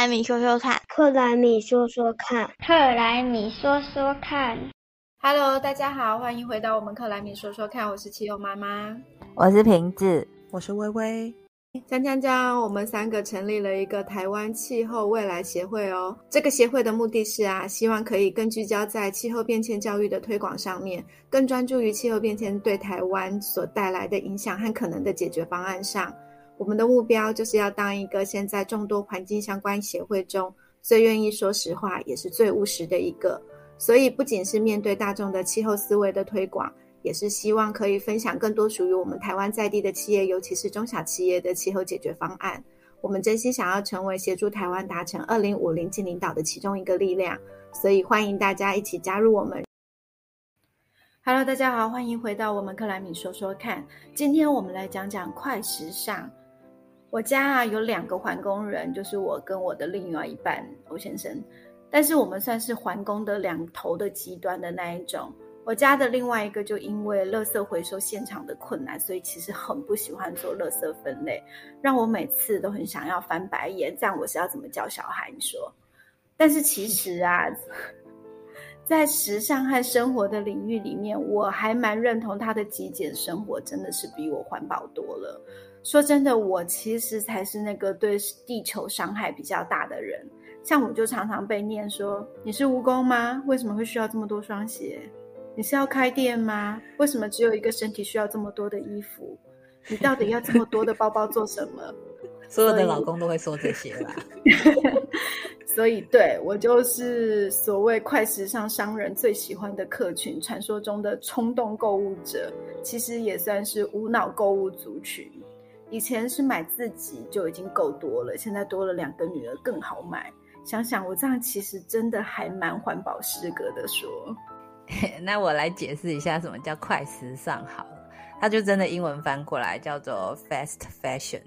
莱米说说看，克莱米说说看，克莱米说说看。Hello，大家好，欢迎回到我们克莱米说说看，我是气候妈妈，我是瓶子，我是微微。江江江，我们三个成立了一个台湾气候未来协会哦。这个协会的目的是啊，希望可以更聚焦在气候变迁教育的推广上面，更专注于气候变迁对台湾所带来的影响和可能的解决方案上。我们的目标就是要当一个现在众多环境相关协会中最愿意说实话，也是最务实的一个。所以，不仅是面对大众的气候思维的推广。也是希望可以分享更多属于我们台湾在地的企业，尤其是中小企业的气候解决方案。我们真心想要成为协助台湾达成二零五零净领导的其中一个力量，所以欢迎大家一起加入我们。Hello，大家好，欢迎回到我们克莱米说说看。今天我们来讲讲快时尚。我家啊有两个环工人，就是我跟我的另外一半欧先生，但是我们算是环工的两头的极端的那一种。我家的另外一个就因为垃圾回收现场的困难，所以其实很不喜欢做垃圾分类，让我每次都很想要翻白眼。这样我是要怎么教小孩？你说？但是其实啊，在时尚和生活的领域里面，我还蛮认同他的极简生活，真的是比我环保多了。说真的，我其实才是那个对地球伤害比较大的人。像我就常常被念说：“你是蜈蚣吗？为什么会需要这么多双鞋？”你是要开店吗？为什么只有一个身体需要这么多的衣服？你到底要这么多的包包做什么？所有的老公都会说这些吧。所以，对我就是所谓快时尚商人最喜欢的客群，传说中的冲动购物者，其实也算是无脑购物族群。以前是买自己就已经够多了，现在多了两个女儿更好买。想想我这样，其实真的还蛮环保适格的说。那我来解释一下什么叫快时尚好了，它就真的英文翻过来叫做 fast fashion。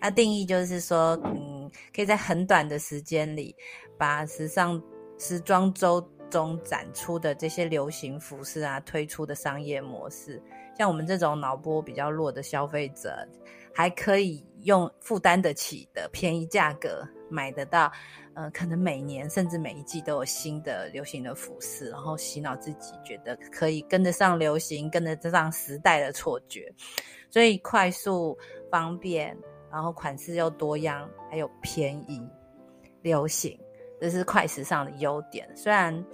那定义就是说，嗯，可以在很短的时间里，把时尚时装周中展出的这些流行服饰啊，推出的商业模式，像我们这种脑波比较弱的消费者，还可以用负担得起的便宜价格买得到。嗯，可能每年甚至每一季都有新的流行的服饰，然后洗脑自己，觉得可以跟得上流行，跟得上时代的错觉。所以快速、方便，然后款式又多样，还有便宜、流行，这是快时尚的优点。虽然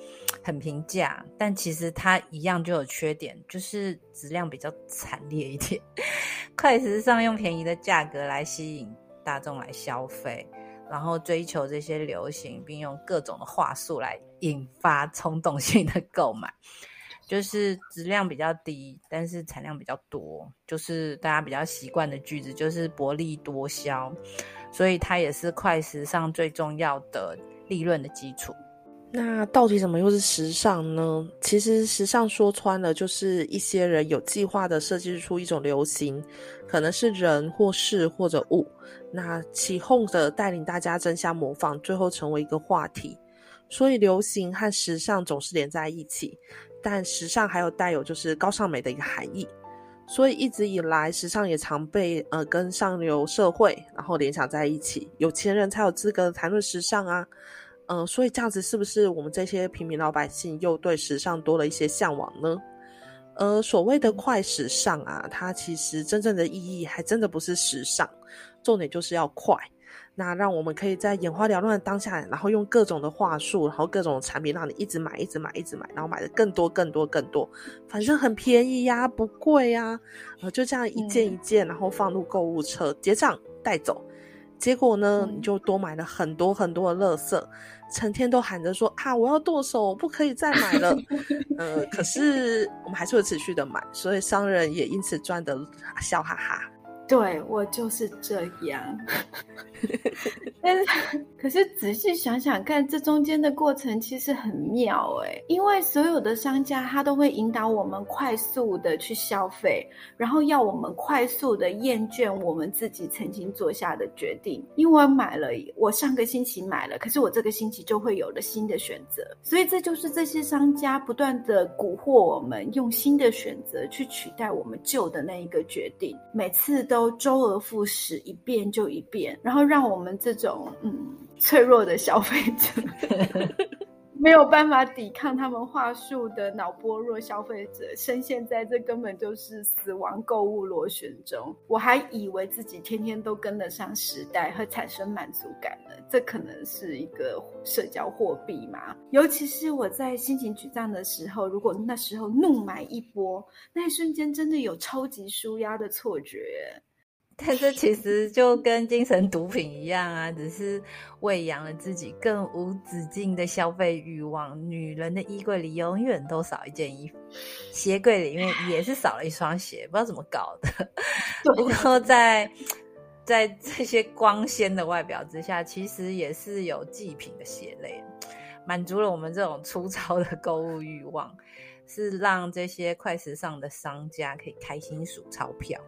很平价，但其实它一样就有缺点，就是质量比较惨烈一点。快时尚用便宜的价格来吸引大众来消费。然后追求这些流行，并用各种的话术来引发冲动性的购买，就是质量比较低，但是产量比较多，就是大家比较习惯的句子，就是薄利多销，所以它也是快时尚最重要的利润的基础。那到底什么又是时尚呢？其实时尚说穿了，就是一些人有计划的设计出一种流行，可能是人或事或者物，那起哄的带领大家争相模仿，最后成为一个话题。所以流行和时尚总是连在一起，但时尚还有带有就是高尚美的一个含义，所以一直以来时尚也常被呃跟上流社会然后联想在一起，有钱人才有资格谈论时尚啊。嗯，所以这样子是不是我们这些平民老百姓又对时尚多了一些向往呢？呃，所谓的快时尚啊，它其实真正的意义还真的不是时尚，重点就是要快。那让我们可以在眼花缭乱的当下，然后用各种的话术，然后各种产品让你一直买、一直买、一直买，然后买的更多、更多、更多，反正很便宜呀，不贵呀，呃，就这样一件一件，然后放入购物车结账带走。结果呢，你就多买了很多很多的垃圾，成天都喊着说啊，我要剁手，不可以再买了。呃，可是我们还是会持续的买，所以商人也因此赚得笑哈哈。对我就是这样，但是可是仔细想想看，这中间的过程其实很妙哎，因为所有的商家他都会引导我们快速的去消费，然后要我们快速的厌倦我们自己曾经做下的决定。因为我买了，我上个星期买了，可是我这个星期就会有了新的选择，所以这就是这些商家不断的蛊惑我们，用新的选择去取代我们旧的那一个决定，每次都。都周而复始，一遍就一遍，然后让我们这种嗯脆弱的消费者。没有办法抵抗他们话术的脑波弱消费者，深陷在这根本就是死亡购物螺旋中。我还以为自己天天都跟得上时代，会产生满足感呢。这可能是一个社交货币嘛？尤其是我在心情沮丧的时候，如果那时候怒买一波，那一瞬间真的有超级舒压的错觉。但这其实就跟精神毒品一样啊，只是喂养了自己更无止境的消费欲望。女人的衣柜里永远都少一件衣服，鞋柜里面也是少了一双鞋，不知道怎么搞的。不过在在这些光鲜的外表之下，其实也是有祭品的血泪，满足了我们这种粗糙的购物欲望，是让这些快时尚的商家可以开心数钞票。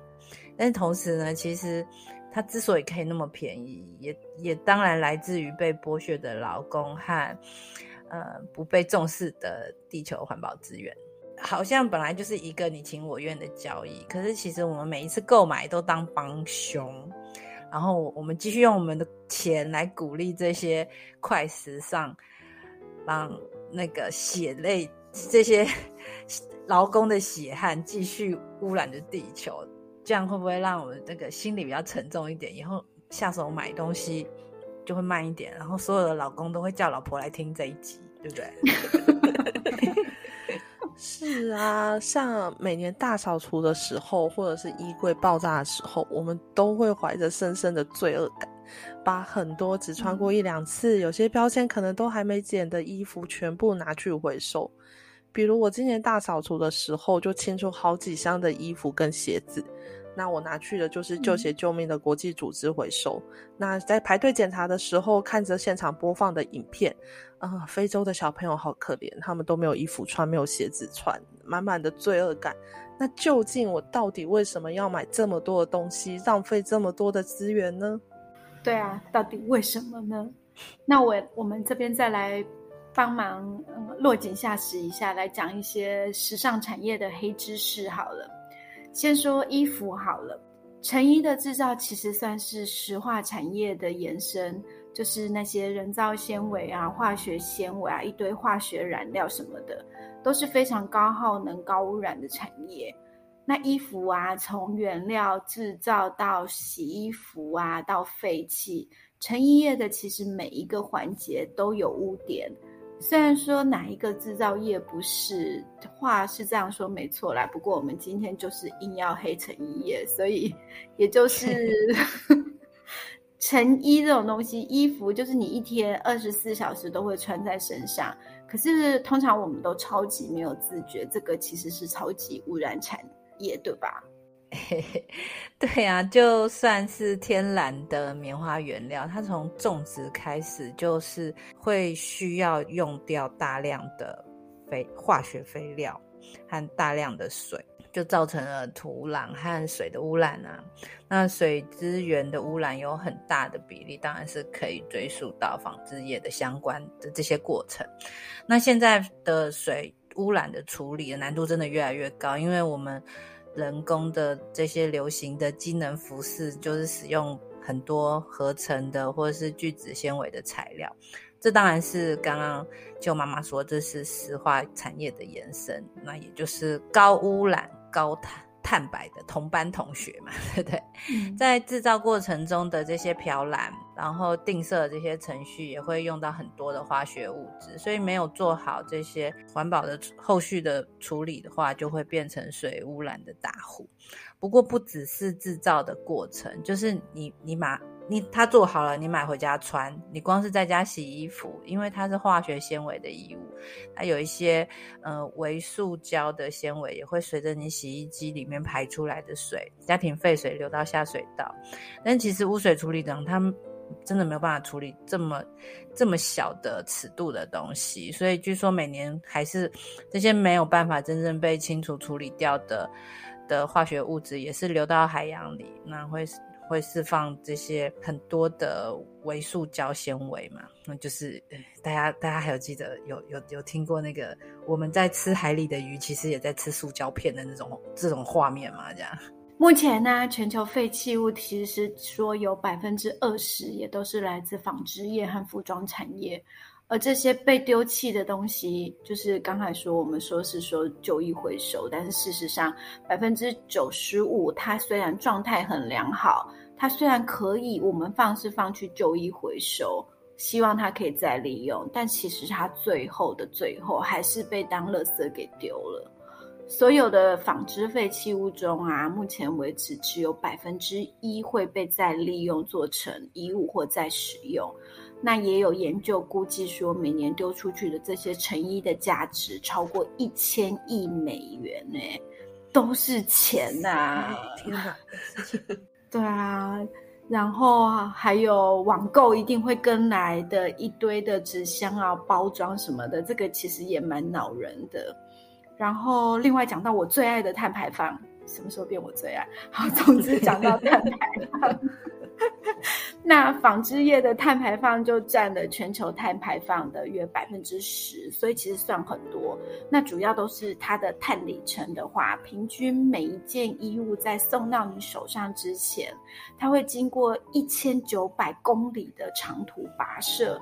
但是同时呢，其实它之所以可以那么便宜，也也当然来自于被剥削的劳工和呃不被重视的地球环保资源。好像本来就是一个你情我愿的交易，可是其实我们每一次购买都当帮凶，然后我们继续用我们的钱来鼓励这些快时尚，让那个血泪这些 劳工的血汗继续污染着地球。这样会不会让我们这个心里比较沉重一点？以后下手买东西就会慢一点，然后所有的老公都会叫老婆来听这一集，对不对？是啊，像每年大扫除的时候，或者是衣柜爆炸的时候，我们都会怀着深深的罪恶感，把很多只穿过一两次、有些标签可能都还没剪的衣服全部拿去回收。比如我今年大扫除的时候，就清出好几箱的衣服跟鞋子，那我拿去的就是旧鞋救命的国际组织回收。那在排队检查的时候，看着现场播放的影片，啊，非洲的小朋友好可怜，他们都没有衣服穿，没有鞋子穿，满满的罪恶感。那究竟我到底为什么要买这么多的东西，浪费这么多的资源呢？对啊，到底为什么呢？那我我们这边再来。帮忙落井下石一下，来讲一些时尚产业的黑知识好了。先说衣服好了，成衣的制造其实算是石化产业的延伸，就是那些人造纤维啊、化学纤维啊、一堆化学染料什么的，都是非常高耗能、高污染的产业。那衣服啊，从原料制造到洗衣服啊，到废弃，成衣业的其实每一个环节都有污点。虽然说哪一个制造业不是话是这样说没错啦，不过我们今天就是硬要黑成衣业，所以也就是 成衣这种东西，衣服就是你一天二十四小时都会穿在身上，可是通常我们都超级没有自觉，这个其实是超级污染产业，对吧？对啊，就算是天然的棉花原料，它从种植开始就是会需要用掉大量的肥化学肥料和大量的水，就造成了土壤和水的污染啊。那水资源的污染有很大的比例，当然是可以追溯到纺织业的相关的这些过程。那现在的水污染的处理的难度真的越来越高，因为我们。人工的这些流行的机能服饰，就是使用很多合成的或者是聚酯纤维的材料。这当然是刚刚舅妈妈说，这是石化产业的延伸，那也就是高污染、高碳。碳白的同班同学嘛，对不对？在制造过程中的这些漂染，然后定色的这些程序，也会用到很多的化学物质，所以没有做好这些环保的后续的处理的话，就会变成水污染的大户。不过不只是制造的过程，就是你你把。你它做好了，你买回家穿。你光是在家洗衣服，因为它是化学纤维的衣物，它有一些呃微塑胶的纤维也会随着你洗衣机里面排出来的水、家庭废水流到下水道。但其实污水处理等，他们真的没有办法处理这么这么小的尺度的东西，所以据说每年还是这些没有办法真正被清除处理掉的的化学物质，也是流到海洋里，那会。会释放这些很多的微塑胶纤维嘛？那就是大家大家还有记得有有有听过那个我们在吃海里的鱼，其实也在吃塑胶片的那种这种画面嘛？这样。目前呢，全球废弃物其实说有百分之二十也都是来自纺织业和服装产业，而这些被丢弃的东西，就是刚才说我们说是说旧衣回收，但是事实上百分之九十五，它虽然状态很良好，它虽然可以我们放是放去旧衣回收，希望它可以再利用，但其实它最后的最后还是被当垃圾给丢了。所有的纺织废弃物中啊，目前为止只有百分之一会被再利用做成衣物或再使用。那也有研究估计说，每年丢出去的这些成衣的价值超过一千亿美元呢，都是钱呐！天哪！对啊，然后还有网购一定会跟来的一堆的纸箱啊、包装什么的，这个其实也蛮恼人的。然后，另外讲到我最爱的碳排放，什么时候变我最爱？好，总之讲到碳排放，那纺织业的碳排放就占了全球碳排放的约百分之十，所以其实算很多。那主要都是它的碳里程的话，平均每一件衣物在送到你手上之前，它会经过一千九百公里的长途跋涉。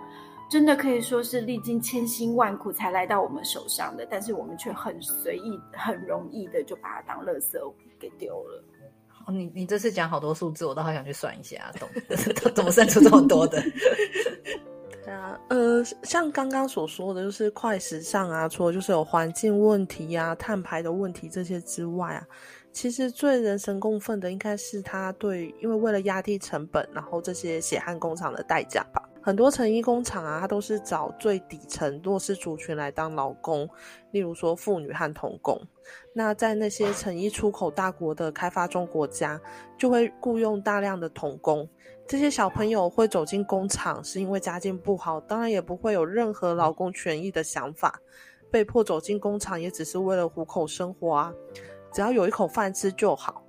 真的可以说是历经千辛万苦才来到我们手上的，但是我们却很随意、很容易的就把它当垃圾给丢了。你你这次讲好多数字，我都好想去算一下，懂 怎么算出这么多的？对啊，呃，像刚刚所说的就是快时尚啊，除了就是有环境问题啊、碳排的问题这些之外啊，其实最人神共愤的应该是他对，因为为了压低成本，然后这些血汗工厂的代价吧。很多成衣工厂啊，它都是找最底层弱势族群来当劳工，例如说妇女和童工。那在那些成衣出口大国的开发中国家，就会雇佣大量的童工。这些小朋友会走进工厂，是因为家境不好，当然也不会有任何劳工权益的想法，被迫走进工厂也只是为了糊口生活啊，只要有一口饭吃就好。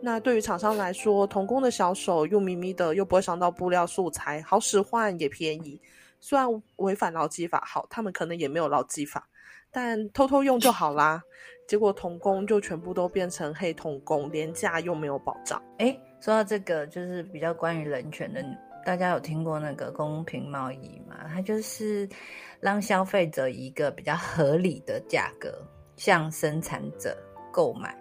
那对于厂商来说，童工的小手又咪咪的，又不会伤到布料素材，好使唤也便宜。虽然违反劳基法，好，他们可能也没有劳基法，但偷偷用就好啦。结果童工就全部都变成黑童工，廉价又没有保障。哎，说到这个，就是比较关于人权的，大家有听过那个公平贸易吗？它就是让消费者一个比较合理的价格向生产者购买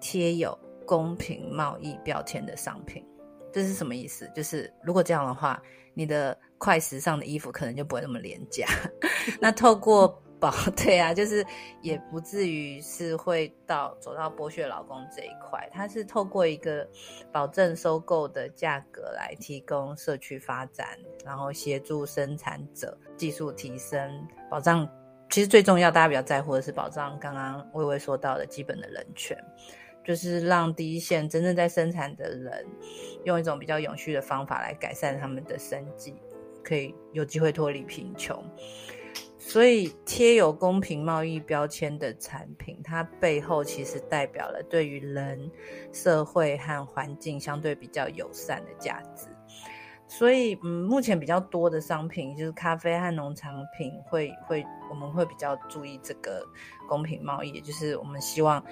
贴有。公平贸易标签的商品，这是什么意思？就是如果这样的话，你的快时尚的衣服可能就不会那么廉价。那透过保 对啊，就是也不至于是会到走到剥削劳工这一块。它是透过一个保证收购的价格来提供社区发展，然后协助生产者技术提升，保障。其实最重要，大家比较在乎的是保障刚刚微微说到的基本的人权。就是让第一线真正在生产的人，用一种比较永续的方法来改善他们的生计，可以有机会脱离贫穷。所以贴有公平贸易标签的产品，它背后其实代表了对于人、社会和环境相对比较友善的价值。所以，嗯，目前比较多的商品就是咖啡和农产品，会会我们会比较注意这个公平贸易，就是我们希望。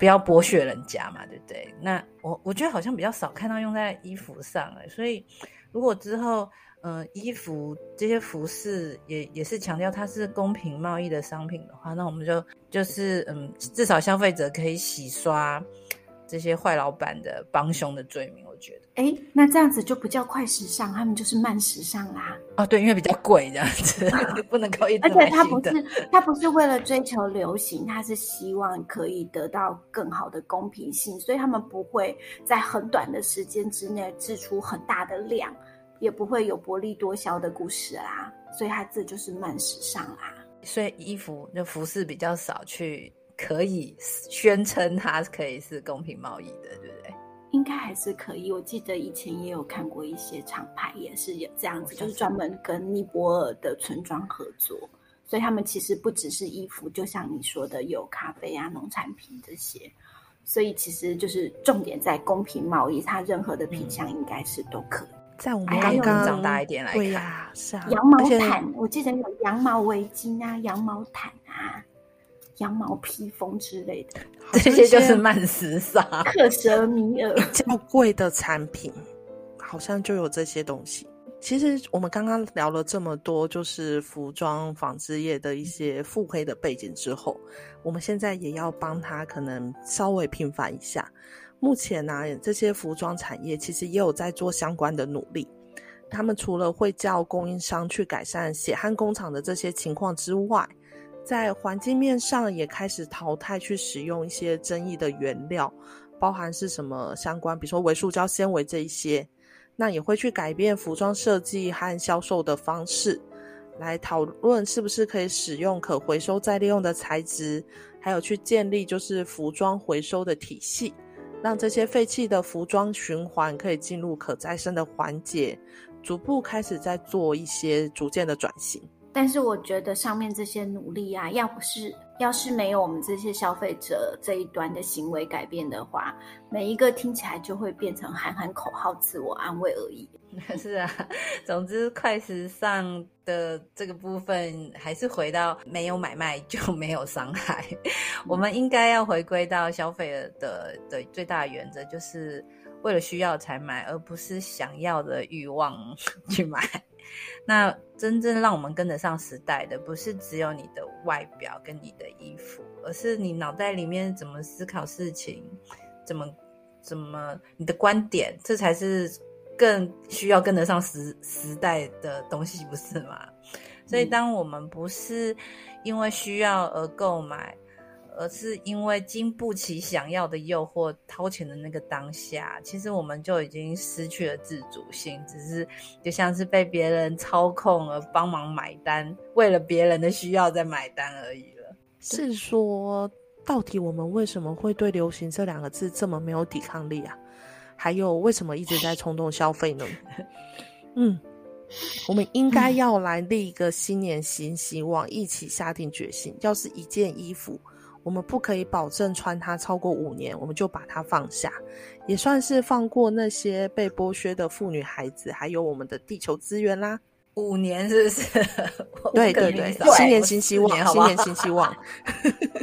不要剥削人家嘛，对不对？那我我觉得好像比较少看到用在衣服上哎，所以如果之后，嗯，衣服这些服饰也也是强调它是公平贸易的商品的话，那我们就就是嗯，至少消费者可以洗刷这些坏老板的帮凶的罪名。觉得哎，那这样子就不叫快时尚，他们就是慢时尚啦。哦，对，因为比较贵这样子，不能够一直而且他不是他不是为了追求流行，他是希望可以得到更好的公平性，所以他们不会在很短的时间之内制出很大的量，也不会有薄利多销的故事啦。所以它这就是慢时尚啦。所以衣服就服饰比较少去可以宣称它可以是公平贸易的，对不对？应该还是可以。我记得以前也有看过一些厂牌，也是有这样子，就是专门跟尼泊尔的村庄合作，所以他们其实不只是衣服，就像你说的，有咖啡啊、农产品这些。所以其实就是重点在公平贸易，它任何的品相应该是都可以。在我们刚刚长大一点来看，是啊，羊毛毯，我记得有羊毛围巾啊、羊毛毯啊。羊毛披风之类的，这些就是慢时尚、克什米尔较贵的产品，好像就有这些东西。其实我们刚刚聊了这么多，就是服装纺织业的一些腹黑的背景之后，我们现在也要帮他可能稍微平反一下。目前呢、这些服装产业其实也有在做相关的努力。他们除了会叫供应商去改善血汗工厂的这些情况之外，在环境面上也开始淘汰去使用一些争议的原料，包含是什么相关，比如说维塑胶纤维这一些。那也会去改变服装设计和销售的方式，来讨论是不是可以使用可回收再利用的材质，还有去建立就是服装回收的体系，让这些废弃的服装循环可以进入可再生的环节，逐步开始在做一些逐渐的转型。但是我觉得上面这些努力啊，要不是要是没有我们这些消费者这一端的行为改变的话，每一个听起来就会变成喊喊口号、自我安慰而已。是啊，总之快时尚的这个部分还是回到没有买卖就没有伤害。我们应该要回归到消费的的最大原则，就是为了需要才买，而不是想要的欲望 去买。那真正让我们跟得上时代的，不是只有你的外表跟你的衣服，而是你脑袋里面怎么思考事情，怎么怎么你的观点，这才是更需要跟得上时时代的东西，不是吗？所以，当我们不是因为需要而购买。而是因为经不起想要的诱惑掏钱的那个当下，其实我们就已经失去了自主性，只是就像是被别人操控而帮忙买单，为了别人的需要在买单而已了。是说，到底我们为什么会对“流行”这两个字这么没有抵抗力啊？还有，为什么一直在冲动消费呢？嗯，我们应该要来立一个新年新希望，一起下定决心，要是一件衣服。我们不可以保证穿它超过五年，我们就把它放下，也算是放过那些被剥削的妇女孩子，还有我们的地球资源啦。五年是不是？对对对，新年新希望，新年新希望。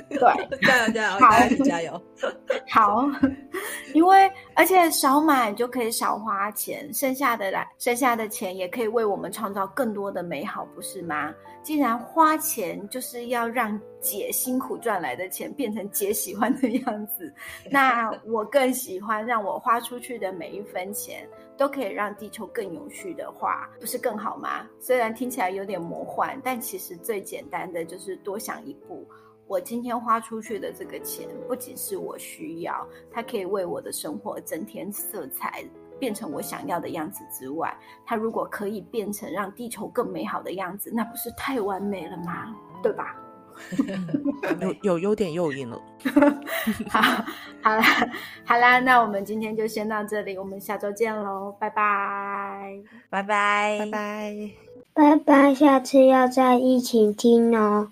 对，加油加油，加油加油！好，因为而且少买就可以少花钱，剩下的来，剩下的钱也可以为我们创造更多的美好，不是吗？既然花钱就是要让姐辛苦赚来的钱变成姐喜欢的样子，那我更喜欢让我花出去的每一分钱都可以让地球更永续的话，不是更好吗？虽然听起来有点魔幻，但其实最简单的就是多想一步。我今天花出去的这个钱，不仅是我需要，它可以为我的生活增添色彩。变成我想要的样子之外，它如果可以变成让地球更美好的样子，那不是太完美了吗？对吧？有 有有点诱因了。好，好啦，好啦，那我们今天就先到这里，我们下周见喽，拜拜，拜拜，拜拜，拜拜，下次要再一起听哦。